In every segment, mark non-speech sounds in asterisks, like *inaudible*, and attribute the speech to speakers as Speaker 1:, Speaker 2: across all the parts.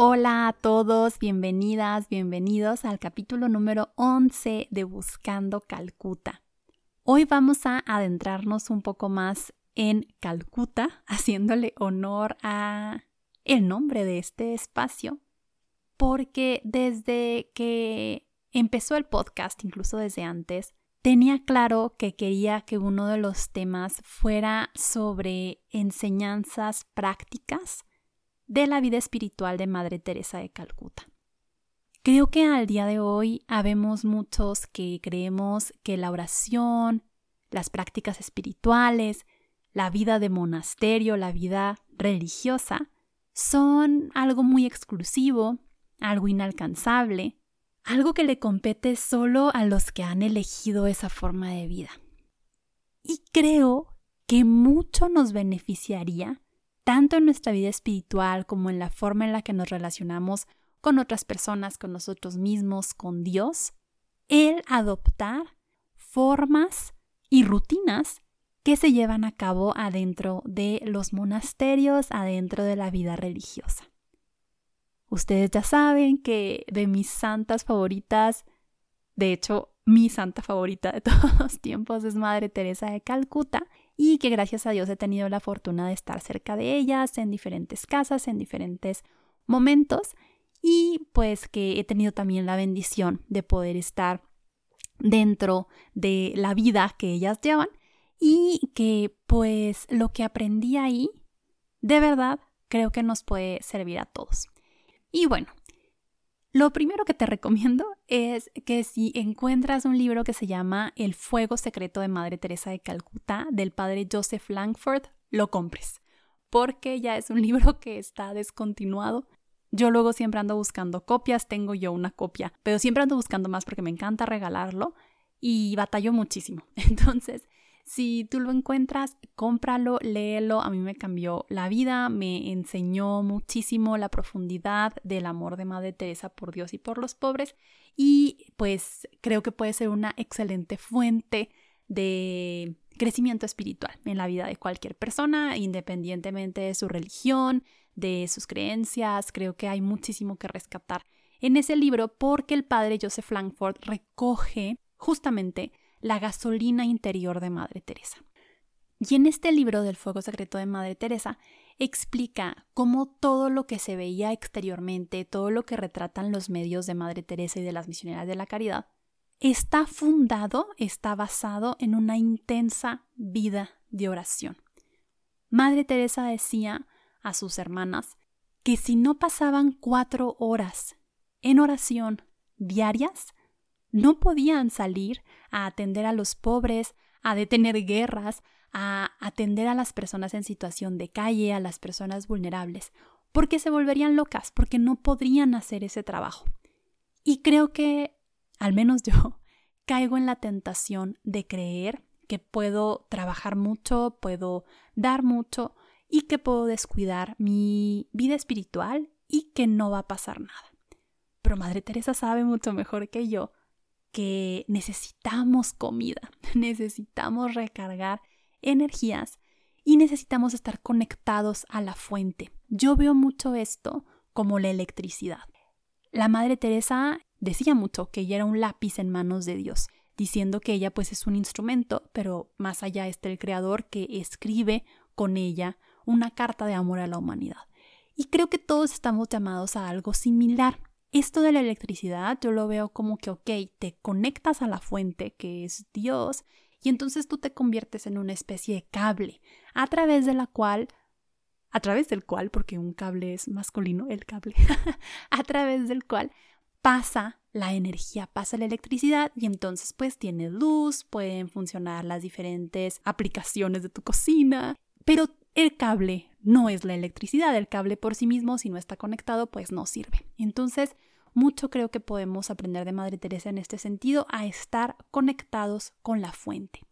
Speaker 1: Hola a todos, bienvenidas, bienvenidos al capítulo número 11 de Buscando Calcuta. Hoy vamos a adentrarnos un poco más en Calcuta, *laughs* haciéndole honor a el nombre de este espacio, porque desde que empezó el podcast, incluso desde antes, tenía claro que quería que uno de los temas fuera sobre enseñanzas prácticas de la vida espiritual de Madre Teresa de Calcuta. Creo que al día de hoy habemos muchos que creemos que la oración, las prácticas espirituales, la vida de monasterio, la vida religiosa, son algo muy exclusivo, algo inalcanzable, algo que le compete solo a los que han elegido esa forma de vida. Y creo que mucho nos beneficiaría tanto en nuestra vida espiritual como en la forma en la que nos relacionamos con otras personas, con nosotros mismos, con Dios, el adoptar formas y rutinas que se llevan a cabo adentro de los monasterios, adentro de la vida religiosa. Ustedes ya saben que de mis santas favoritas, de hecho, mi santa favorita de *laughs* todos los tiempos es Madre Teresa de Calcuta, y que gracias a Dios he tenido la fortuna de estar cerca de ellas en diferentes casas, en diferentes momentos y pues que he tenido también la bendición de poder estar dentro de la vida que ellas llevan y que pues lo que aprendí ahí de verdad creo que nos puede servir a todos. Y bueno, lo primero que te recomiendo es que si encuentras un libro que se llama El fuego secreto de Madre Teresa de Calcuta del padre Joseph Langford, lo compres, porque ya es un *laughs* libro que está descontinuado. Yo luego siempre ando buscando copias, tengo yo una copia, pero siempre ando buscando más porque me encanta regalarlo y batallo muchísimo. *laughs* Entonces, si tú lo encuentras, cómpralo, léelo. A mí me cambió la vida, me enseñó muchísimo la profundidad del amor de Madre Teresa por Dios y por los pobres. Y pues creo que puede ser una excelente fuente de crecimiento espiritual en la vida de cualquier persona, independientemente de su religión, de sus creencias. Creo que hay muchísimo que rescatar en ese libro porque el padre Joseph Langford recoge justamente la gasolina interior de Madre Teresa. Y en este libro del Fuego Secreto de Madre Teresa explica cómo todo lo que se veía exteriormente, todo lo que retratan los medios de Madre Teresa y de las misioneras de la caridad, está fundado, está basado en una intensa vida de oración. Madre Teresa decía a sus hermanas que si no pasaban cuatro horas en oración diarias, no podían salir a atender a los pobres, a detener guerras, a atender a las personas en situación de calle, a las personas vulnerables, porque se volverían locas, porque no podrían hacer ese trabajo. Y creo que, al menos yo, *laughs* caigo en la tentación de creer que puedo trabajar mucho, puedo dar mucho y que puedo descuidar mi vida espiritual y que no va a pasar nada. Pero Madre Teresa sabe mucho mejor que yo que necesitamos comida, *laughs* necesitamos recargar energías y necesitamos estar conectados a la fuente. Yo veo mucho esto como la electricidad. La Madre Teresa decía mucho que ella era un lápiz en manos de Dios, diciendo que ella pues es un instrumento, pero más allá está el Creador que escribe con ella una carta de amor a la humanidad. Y creo que todos estamos llamados a algo similar. Esto de la electricidad yo lo veo como que, ok, te conectas a la fuente que es Dios y entonces tú te conviertes en una especie de cable a través de la cual, a través del cual, porque un cable es masculino, el cable, *laughs* a través del cual pasa la energía, pasa la electricidad y entonces pues tienes luz, pueden funcionar las diferentes aplicaciones de tu cocina, pero el cable no es la electricidad, el cable por sí mismo, si no está conectado, pues no sirve. Entonces, mucho creo que podemos aprender de Madre Teresa en este sentido, a estar conectados con la fuente.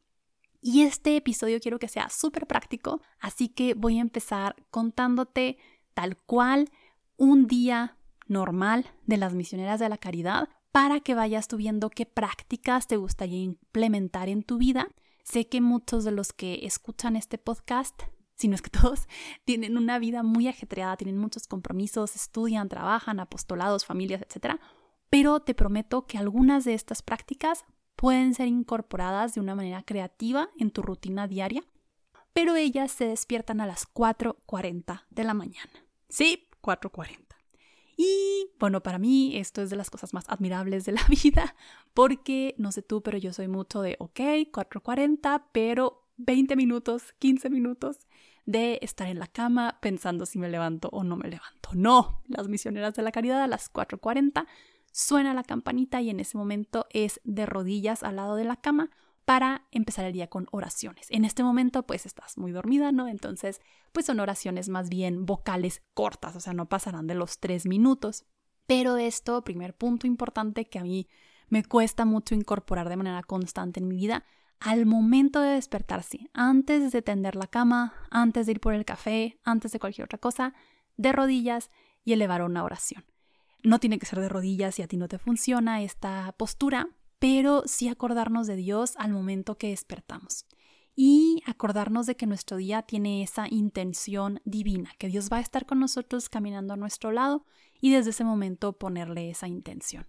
Speaker 1: Y este episodio quiero que sea súper práctico, así que voy a empezar contándote tal cual un día normal de las misioneras de la caridad para que vayas tú viendo qué prácticas te gustaría implementar en tu vida. Sé que muchos de los que escuchan este podcast, si no es que *laughs* todos, tienen una vida muy ajetreada, tienen muchos compromisos, estudian, trabajan, apostolados, familias, etc. Pero te prometo que algunas de estas prácticas pueden ser incorporadas de una manera creativa en tu rutina diaria, pero ellas se despiertan a las 4.40 de la mañana. Sí, 4.40. Y bueno, para mí esto es de las cosas más admirables de la *laughs* vida, porque no sé tú, pero yo soy mucho de, ok, 4.40, pero 20 minutos, 15 minutos de estar en la cama pensando si me levanto o no me levanto. No, las misioneras de la caridad a las 4.40 suena la campanita y en ese momento es de rodillas al lado de la cama para empezar el día con oraciones. En este momento pues estás muy dormida, ¿no? Entonces pues son oraciones más bien vocales cortas, o sea, no pasarán de los tres minutos. Pero esto, primer punto importante que a mí me cuesta mucho incorporar de manera constante en mi vida, al momento de despertarse, antes de tender la cama, antes de ir por el café, antes de cualquier otra cosa, de rodillas y elevar una oración. No tiene que ser de rodillas si a ti no te funciona esta postura, pero sí acordarnos de Dios al momento que despertamos. Y acordarnos de que nuestro día tiene esa intención divina, que Dios va a estar con nosotros caminando a nuestro lado y desde ese momento ponerle esa intención.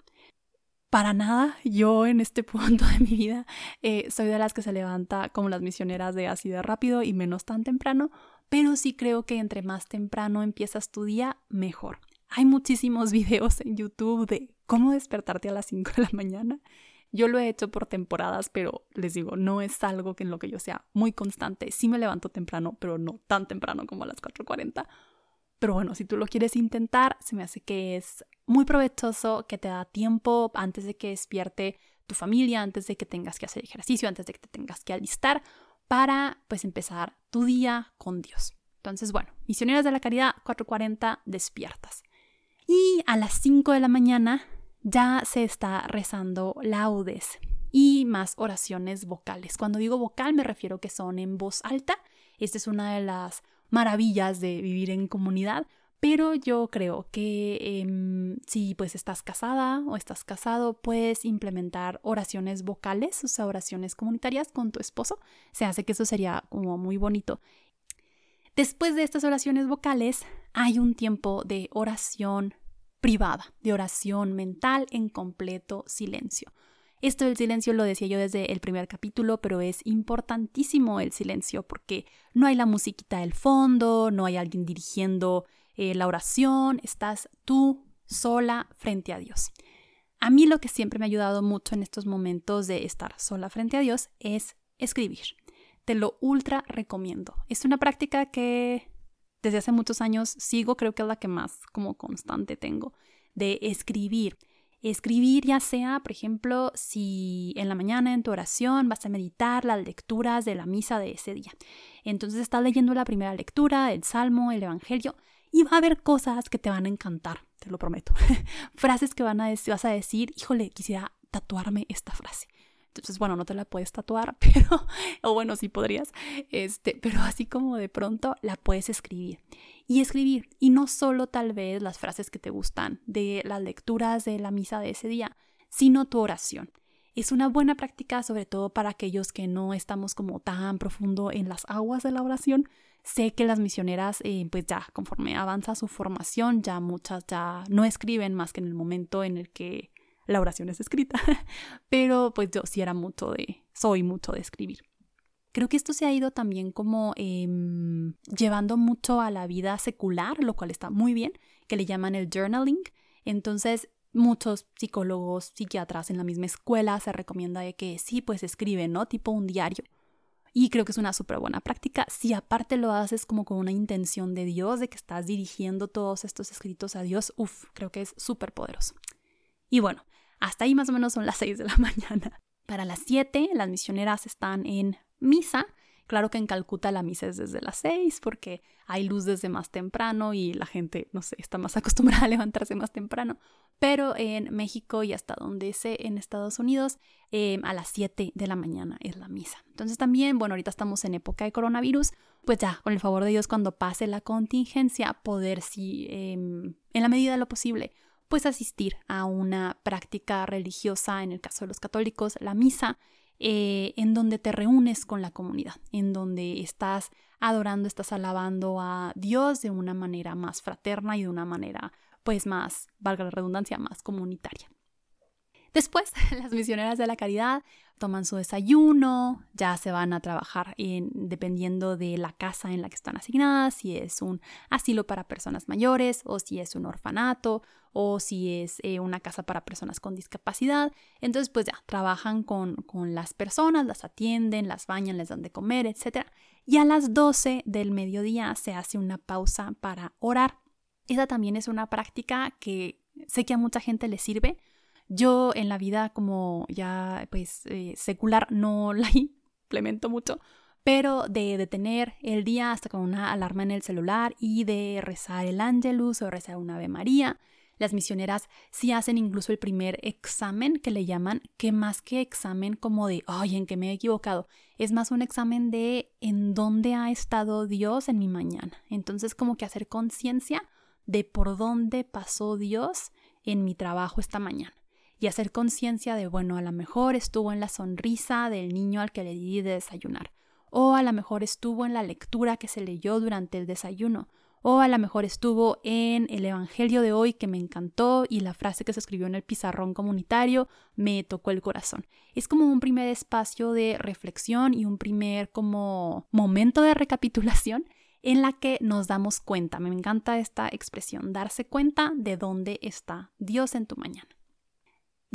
Speaker 1: Para nada, yo en este *laughs* punto de mi vida eh, soy de las que se levanta como las misioneras de así de rápido y menos tan temprano, pero sí creo que entre más temprano empiezas tu día, mejor. Hay muchísimos *laughs* videos en YouTube de cómo despertarte a las 5 de la mañana yo lo he hecho por temporadas, pero les digo, no es algo que en lo que yo sea muy constante. Sí me levanto temprano, pero no tan temprano como a las 4.40. Pero bueno, si tú lo quieres intentar, se me hace que es muy provechoso, que te da tiempo antes de que despierte tu familia, antes de que tengas que hacer ejercicio, antes de que te tengas que alistar, para pues empezar tu día con Dios. Entonces, bueno, misioneras de la caridad, 4.40, despiertas. Y a las 5 de la mañana ya se está rezando laudes y más oraciones vocales. Cuando digo vocal me refiero que son en voz alta. Esta es una de las maravillas de vivir en comunidad, pero yo creo que em, si pues estás casada o estás casado, puedes implementar oraciones vocales, o sea, oraciones comunitarias con tu esposo. Se hace que eso sería como muy bonito. Después de estas oraciones vocales, hay un tiempo de oración privada, de oración mental en completo silencio. Esto del silencio lo decía yo desde el primer capítulo, pero es importantísimo el silencio porque no hay la musiquita del fondo, no hay alguien dirigiendo eh, la oración, estás tú sola frente a Dios. A mí lo que siempre me ha ayudado mucho en estos momentos de estar sola frente a Dios es escribir. Te lo ultra recomiendo. Es una práctica que desde hace muchos años sigo, creo que es la que más como constante tengo, de escribir. Escribir ya sea, por ejemplo, si en la mañana en tu oración vas a meditar las lecturas de la misa de ese día. Entonces estás leyendo la primera lectura, el salmo, el evangelio, y va a haber cosas que te van a encantar, te lo prometo. *laughs* Frases que van a vas a decir, híjole, quisiera tatuarme esta frase. Entonces, bueno, no te la puedes tatuar, *laughs* pero, o bueno, sí podrías, este, pero así como de pronto la puedes escribir. Y escribir, y no solo tal vez las frases que te gustan de las lecturas de la misa de ese día, sino tu oración. Es una buena práctica, sobre todo para aquellos que no estamos como tan profundo en las aguas de la oración. Sé que las misioneras, eh, pues ya conforme avanza su formación, ya muchas ya no escriben más que en el momento en el que la oración es escrita, *laughs* pero pues yo sí era mucho de, soy mucho de escribir. Creo que esto se ha ido también como em, llevando mucho a la vida secular, lo cual está muy bien, que le llaman el journaling. Entonces, muchos psicólogos, psiquiatras en la misma escuela se recomienda que sí, pues escriben, ¿no? Tipo un diario. Y creo que es una súper buena práctica. Si aparte lo haces como con una intención de Dios, de que estás dirigiendo todos estos escritos a Dios, uff, creo que es súper poderoso. Y bueno, hasta ahí más o menos son las 6 de la *laughs* mañana. Para las 7 las misioneras están en misa, Claro que en Calcuta la misa es desde las 6 porque hay luz desde más temprano y la gente, no sé, está más *laughs* acostumbrada a levantarse más temprano. Pero en México y hasta donde sé en Estados Unidos, em, a las 7 de la mañana es la misa. Entonces también, bueno, ahorita estamos en época de coronavirus, pues ya, con el favor de Dios, cuando pase la contingencia, poder, sí, em, en la medida de lo posible, pues asistir a una práctica religiosa, en el caso de los católicos, la misa, eh, en donde te reúnes con la comunidad, en donde estás adorando, estás alabando a Dios de una manera más fraterna y de una manera, pues más, valga la redundancia, más comunitaria. Después, *laughs* las misioneras de la caridad toman su desayuno, ya se van a trabajar en, dependiendo de la casa en la que están asignadas, si es un asilo para personas mayores o si es un orfanato o si es eh, una casa para personas con discapacidad. Entonces, pues ya, trabajan con, con las personas, las atienden, las bañan, les dan de comer, etc. Y a las 12 del mediodía se hace una pausa para orar. Esa también es una práctica que sé que a mucha gente le sirve yo en la vida como ya pues eh, secular no *laughs* la implemento mucho, pero de detener el día hasta con una alarma en el celular y de rezar el ángelus o rezar una Ave María. Las misioneras sí hacen incluso el primer examen que le llaman, que más que examen como de, ay, en que me he equivocado, es más un examen de en dónde ha estado Dios en mi mañana. Entonces como que hacer conciencia de por dónde pasó Dios en mi trabajo esta mañana y hacer conciencia de, bueno, a lo mejor estuvo en la sonrisa del niño al que le di de desayunar, o a lo mejor estuvo en la lectura que se leyó durante el desayuno, o a lo mejor estuvo en el Evangelio de hoy que me encantó y la frase que se escribió en el pizarrón comunitario me tocó el corazón. Es como un primer espacio de reflexión y un primer como momento de recapitulación en la que nos damos cuenta. Me encanta esta expresión, darse cuenta de dónde está Dios en tu mañana.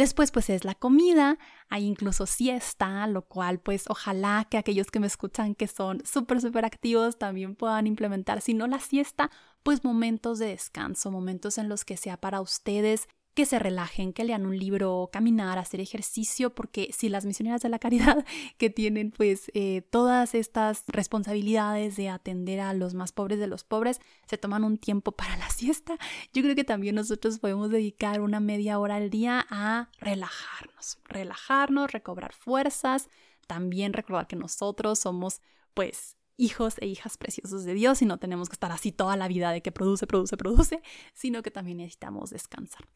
Speaker 1: Después pues es la comida, hay incluso siesta, lo cual pues ojalá que aquellos que me escuchan que son súper, súper activos también puedan implementar, si no la siesta, pues momentos de descanso, momentos en los que sea para ustedes que se relajen, que lean un libro, caminar, hacer ejercicio, porque si las misioneras de la caridad *laughs* que tienen pues eh, todas estas responsabilidades de atender a los más pobres de los pobres, se toman un tiempo *laughs* para la siesta, yo creo que también nosotros podemos dedicar una media hora al día a relajarnos, relajarnos, recobrar fuerzas, también recordar que nosotros somos pues hijos e hijas preciosos de Dios y no tenemos que estar así toda la vida de que produce, produce, produce, sino que también necesitamos descansar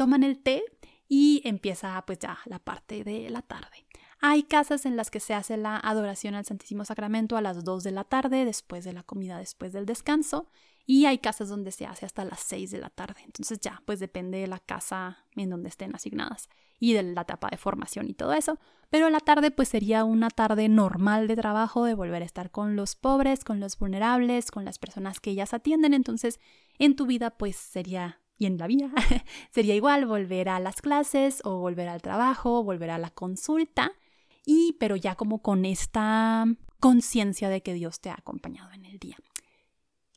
Speaker 1: toman el té y empieza pues ya la parte de la tarde. Hay casas en las que se hace la adoración al Santísimo Sacramento a las 2 de la tarde, después de la comida, después del descanso, y hay casas donde se hace hasta las 6 de la tarde. Entonces ya, pues depende de la casa en donde estén asignadas y de la etapa de formación y todo eso. Pero la tarde pues sería una tarde normal de trabajo, de volver a estar con los pobres, con los vulnerables, con las personas que ellas atienden. Entonces en tu vida pues sería y en la vida *laughs* sería igual volver a las clases o volver al trabajo, volver a la consulta y pero ya como con esta conciencia de que Dios te ha acompañado en el día.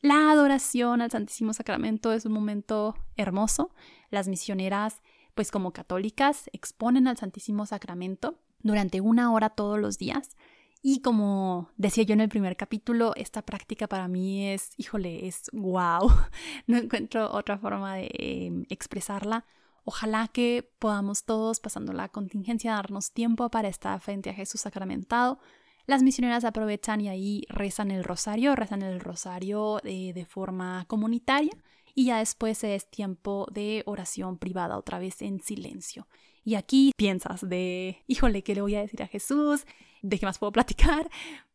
Speaker 1: La adoración al Santísimo Sacramento es un momento hermoso. Las misioneras, pues como católicas, exponen al Santísimo Sacramento durante una hora todos los días y como decía yo en el primer capítulo, esta práctica para mí es, híjole, es wow. *laughs* No encuentro otra forma de em, expresarla. Ojalá que podamos todos, pasando la contingencia, darnos tiempo para estar frente a Jesús sacramentado. Las misioneras aprovechan y ahí rezan el rosario, rezan el rosario de, de forma comunitaria y ya después es tiempo de oración privada, otra vez en silencio. Y aquí piensas de, híjole, ¿qué le voy a decir a Jesús? ¿De qué más puedo platicar?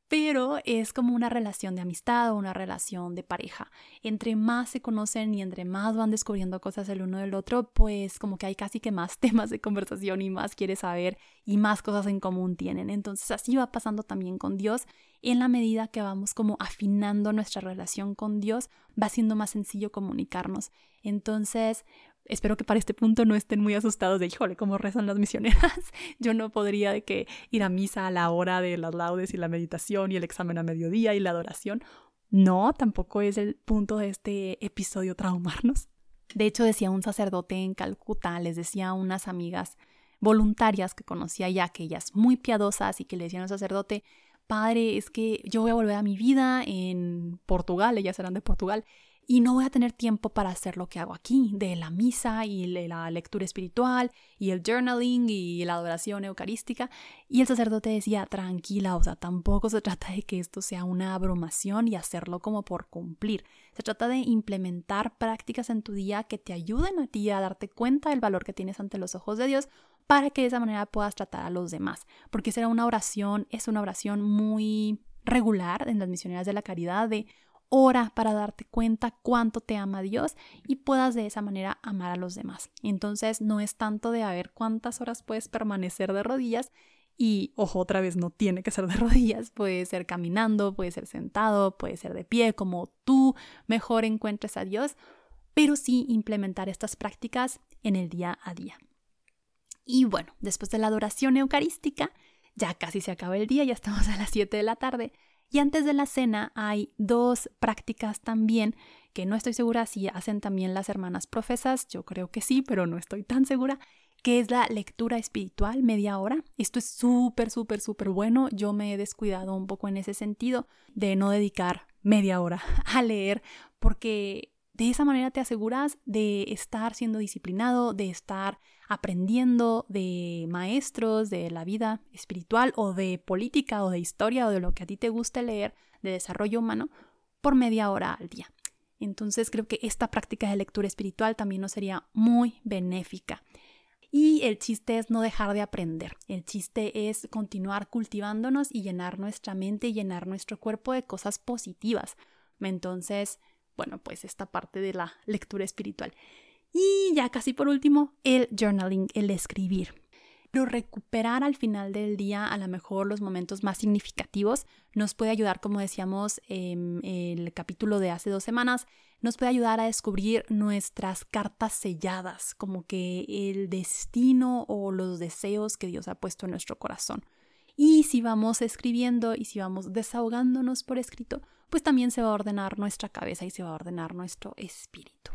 Speaker 1: pero es como una relación de amistad o una relación de pareja. Entre más se conocen y entre más van descubriendo cosas el uno del otro, pues como que hay casi que más *laughs* temas de conversación y más quiere saber y más cosas en común tienen. Entonces así va pasando también con Dios. En la medida que vamos como afinando nuestra relación con Dios, va siendo más sencillo comunicarnos. Entonces, espero que para este punto no estén muy asustados de, híjole, cómo rezan las misioneras. *laughs* Yo no podría de que ir a misa a la hora de las laudes y la meditación y el examen a mediodía y la adoración. No, tampoco es el punto de este episodio traumarnos. De hecho, decía un sacerdote en Calcuta, les decía a unas amigas voluntarias que conocía ya, que ellas muy piadosas y que le decían al sacerdote, padre, es que yo voy a volver a mi vida en Portugal, ellas eran de Portugal, y no voy a tener tiempo para hacer lo que hago aquí, de la misa y la lectura espiritual y el journaling y la adoración eucarística. Y el sacerdote decía, tranquila, o sea, tampoco se trata de que esto sea una abrumación y hacerlo como por cumplir. Se trata de implementar prácticas en tu día que te ayuden a ti a darte cuenta del valor que tienes ante los ojos de Dios para que de esa manera puedas tratar a los demás. Porque será una oración, es una oración muy regular en las misioneras de la caridad de ora para darte cuenta cuánto te ama Dios y puedas de esa manera amar a los demás. Entonces no es tanto de a ver cuántas horas puedes permanecer de rodillas y, ojo, otra vez no tiene que ser de *laughs* rodillas, puede ser caminando, puede ser sentado, puede ser de pie, como tú mejor encuentres a Dios, pero sí implementar estas prácticas en el día a día. Y bueno, después de la adoración eucarística, ya casi se acaba el día, ya estamos a las 7 de la tarde, y antes de la cena hay dos prácticas también que no estoy segura si hacen también las hermanas profesas, yo creo que sí, pero no estoy tan segura, que es la lectura espiritual media hora. Esto es súper, súper, súper bueno. Yo me he descuidado un poco en ese sentido de no dedicar media hora *laughs* a leer porque de esa manera te aseguras de estar siendo disciplinado, de estar aprendiendo de maestros de la vida espiritual o de política o de historia o de lo que a ti te guste leer de desarrollo humano por media hora al día. Entonces creo que esta práctica de lectura espiritual también nos sería muy benéfica. Y el chiste es no dejar de aprender. El chiste es continuar cultivándonos y llenar nuestra mente y llenar nuestro cuerpo de cosas positivas. Entonces, bueno, pues esta parte de la lectura espiritual. Y ya casi por último, el journaling, el escribir. Pero recuperar al final del día a lo mejor los momentos más significativos nos puede ayudar, como decíamos en el capítulo de hace dos semanas, nos puede ayudar a descubrir nuestras cartas selladas, como que el destino o los deseos que Dios ha puesto en nuestro corazón. Y si vamos escribiendo y si vamos desahogándonos por escrito, pues también se va a ordenar nuestra cabeza y se va a ordenar nuestro espíritu.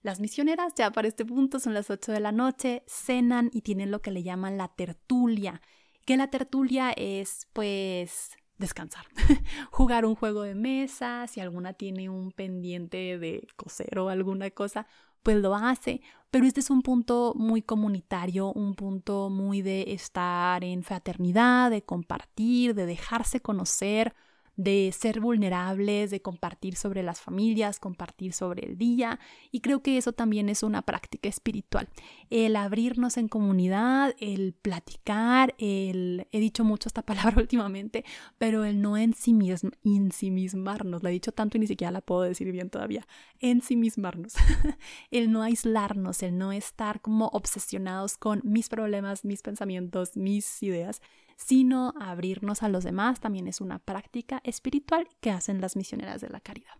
Speaker 1: Las misioneras ya para este punto son las 8 de la noche, cenan y tienen lo que le llaman la tertulia, que la tertulia es pues descansar, *laughs* jugar un juego de mesa, si alguna tiene un pendiente de coser o alguna cosa, pues lo hace, pero este es un punto muy comunitario, un punto muy de estar en fraternidad, de compartir, de dejarse conocer, de ser vulnerables, de compartir sobre las familias, compartir sobre el día. Y creo que eso también es una práctica espiritual. El abrirnos en comunidad, el platicar, el... He dicho mucho esta *laughs* palabra últimamente, pero el no ensimismarnos. La he dicho tanto y ni siquiera la puedo decir bien todavía. Ensimismarnos. *laughs* el no aislarnos, el no estar como obsesionados con mis problemas, mis pensamientos, mis ideas, sino abrirnos a los demás también es una práctica espiritual que hacen las misioneras de la caridad.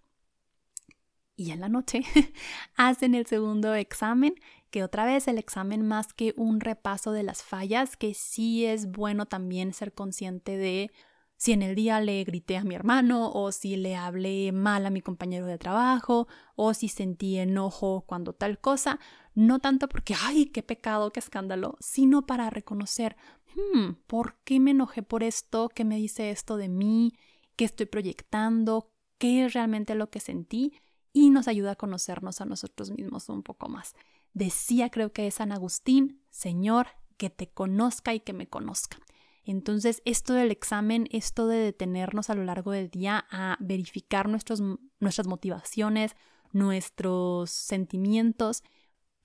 Speaker 1: Y en la noche *laughs* hacen el segundo examen, que otra vez el examen más que un repaso de las fallas, que sí es bueno también ser consciente de si en el día le grité a mi hermano o si le hablé mal a mi compañero de trabajo o si sentí enojo cuando tal cosa, no tanto porque, ay, qué pecado, qué escándalo, sino para reconocer, Hmm, ¿por qué me enojé por esto? ¿Qué me dice esto de mí? ¿Qué estoy proyectando? ¿Qué es realmente lo que sentí? Y nos ayuda a conocernos a nosotros mismos un poco más. Decía, creo que es San Agustín, Señor, que te conozca y que me conozca. Entonces, esto del examen, esto de detenernos a lo largo del día a verificar nuestros, nuestras motivaciones, nuestros sentimientos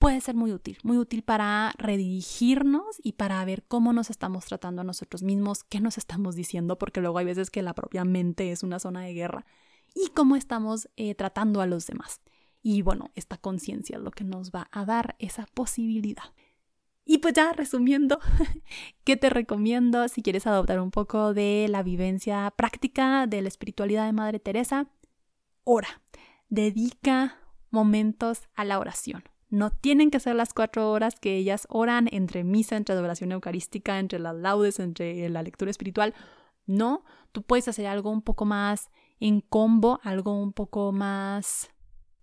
Speaker 1: puede ser muy útil, muy útil para redirigirnos y para ver cómo nos estamos tratando a nosotros mismos, qué nos estamos diciendo, porque luego hay veces que la propia mente es una zona de guerra, y cómo estamos eh, tratando a los demás. Y bueno, esta conciencia es lo que nos va a dar esa posibilidad. Y pues ya resumiendo, *laughs* ¿qué te recomiendo si quieres adoptar un poco de la vivencia práctica de la espiritualidad de Madre Teresa? Ora, dedica momentos a la oración. No tienen que ser las cuatro horas que ellas oran entre misa, entre adoración eucarística, entre las laudes, entre la lectura espiritual. No, tú puedes hacer algo un poco más en combo, algo un poco más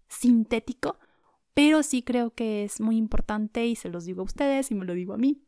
Speaker 1: sintético, pero sí creo que es muy importante y se los digo a ustedes y me lo digo a mí,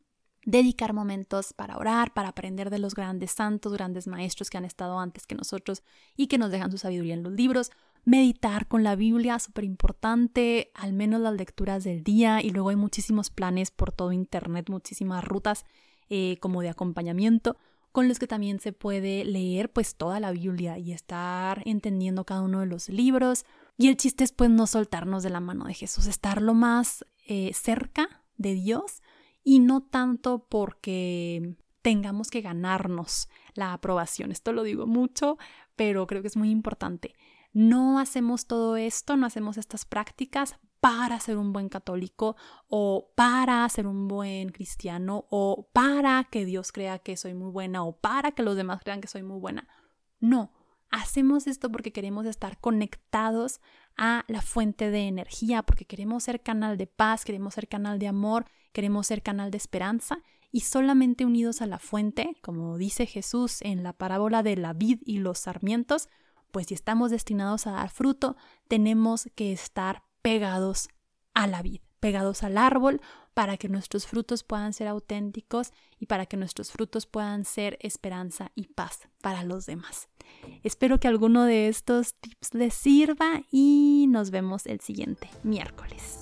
Speaker 1: dedicar momentos para orar, para aprender de los grandes santos, grandes maestros que han estado antes que nosotros y que nos dejan su sabiduría en los libros. Meditar con la Biblia, súper importante, al menos las lecturas del día y luego hay muchísimos planes por todo Internet, muchísimas rutas eh, como de acompañamiento con los que también se puede leer pues toda la Biblia y estar entendiendo cada uno de los libros. Y el chiste es pues no soltarnos de la mano de Jesús, estar lo más eh, cerca de Dios y no tanto porque tengamos que ganarnos la aprobación. Esto lo digo mucho, pero creo que es muy importante. No hacemos todo esto, no hacemos estas prácticas para ser un buen católico o para ser un buen cristiano o para que Dios crea que soy muy buena o para que los demás crean que soy muy buena. No, hacemos esto porque queremos estar conectados a la fuente de energía, porque queremos ser canal de paz, queremos ser canal de amor, queremos ser canal de esperanza y solamente unidos a la fuente, como dice Jesús en la parábola de la vid y los sarmientos, pues si estamos destinados a dar fruto, tenemos que estar pegados a la vid, pegados al árbol, para que nuestros frutos puedan ser auténticos y para que nuestros frutos puedan ser esperanza y paz para los demás. Espero que alguno de estos tips les sirva y nos vemos el siguiente miércoles.